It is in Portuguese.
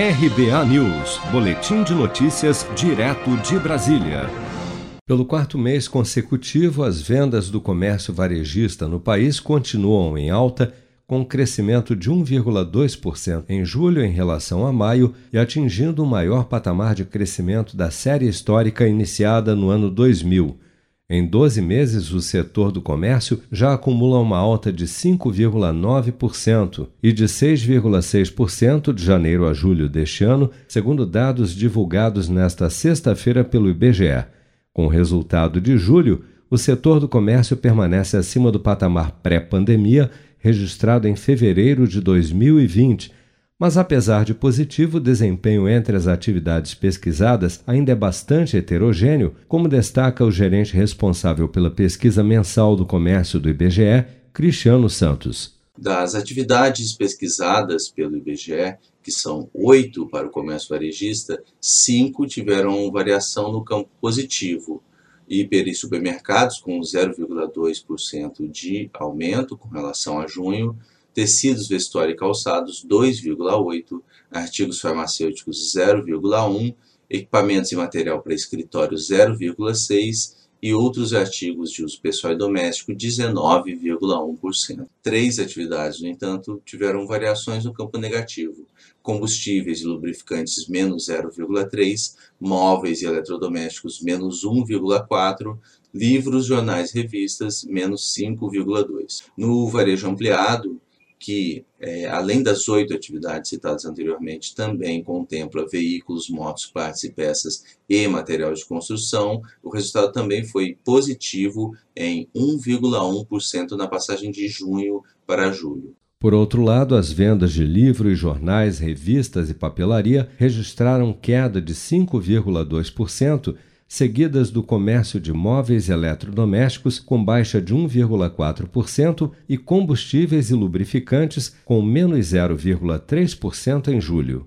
RBA News, Boletim de Notícias, direto de Brasília. Pelo quarto mês consecutivo, as vendas do comércio varejista no país continuam em alta, com um crescimento de 1,2% em julho em relação a maio e atingindo o maior patamar de crescimento da série histórica iniciada no ano 2000. Em 12 meses, o setor do comércio já acumula uma alta de 5,9% e de 6,6% de janeiro a julho deste ano, segundo dados divulgados nesta sexta-feira pelo IBGE. Com o resultado de julho, o setor do comércio permanece acima do patamar pré-pandemia, registrado em fevereiro de 2020 mas apesar de positivo, o desempenho entre as atividades pesquisadas ainda é bastante heterogêneo, como destaca o gerente responsável pela pesquisa mensal do comércio do IBGE, Cristiano Santos. Das atividades pesquisadas pelo IBGE, que são oito para o comércio varejista, cinco tiveram variação no campo positivo. Hiper e supermercados com 0,2% de aumento com relação a junho, tecidos, vestuário e calçados 2,8, artigos farmacêuticos 0,1, equipamentos e material para escritório 0,6 e outros artigos de uso pessoal e doméstico 19,1%. Três atividades, no entanto, tiveram variações no campo negativo. Combustíveis e lubrificantes menos 0,3, móveis e eletrodomésticos menos 1,4, livros, jornais revistas menos 5,2. No varejo ampliado, que, é, além das oito atividades citadas anteriormente, também contempla veículos, motos, partes e peças e material de construção, o resultado também foi positivo em 1,1% na passagem de junho para julho. Por outro lado, as vendas de livros, jornais, revistas e papelaria registraram queda de 5,2% seguidas do comércio de móveis e eletrodomésticos, com baixa de 1,4%, e combustíveis e lubrificantes, com menos 0,3% em julho.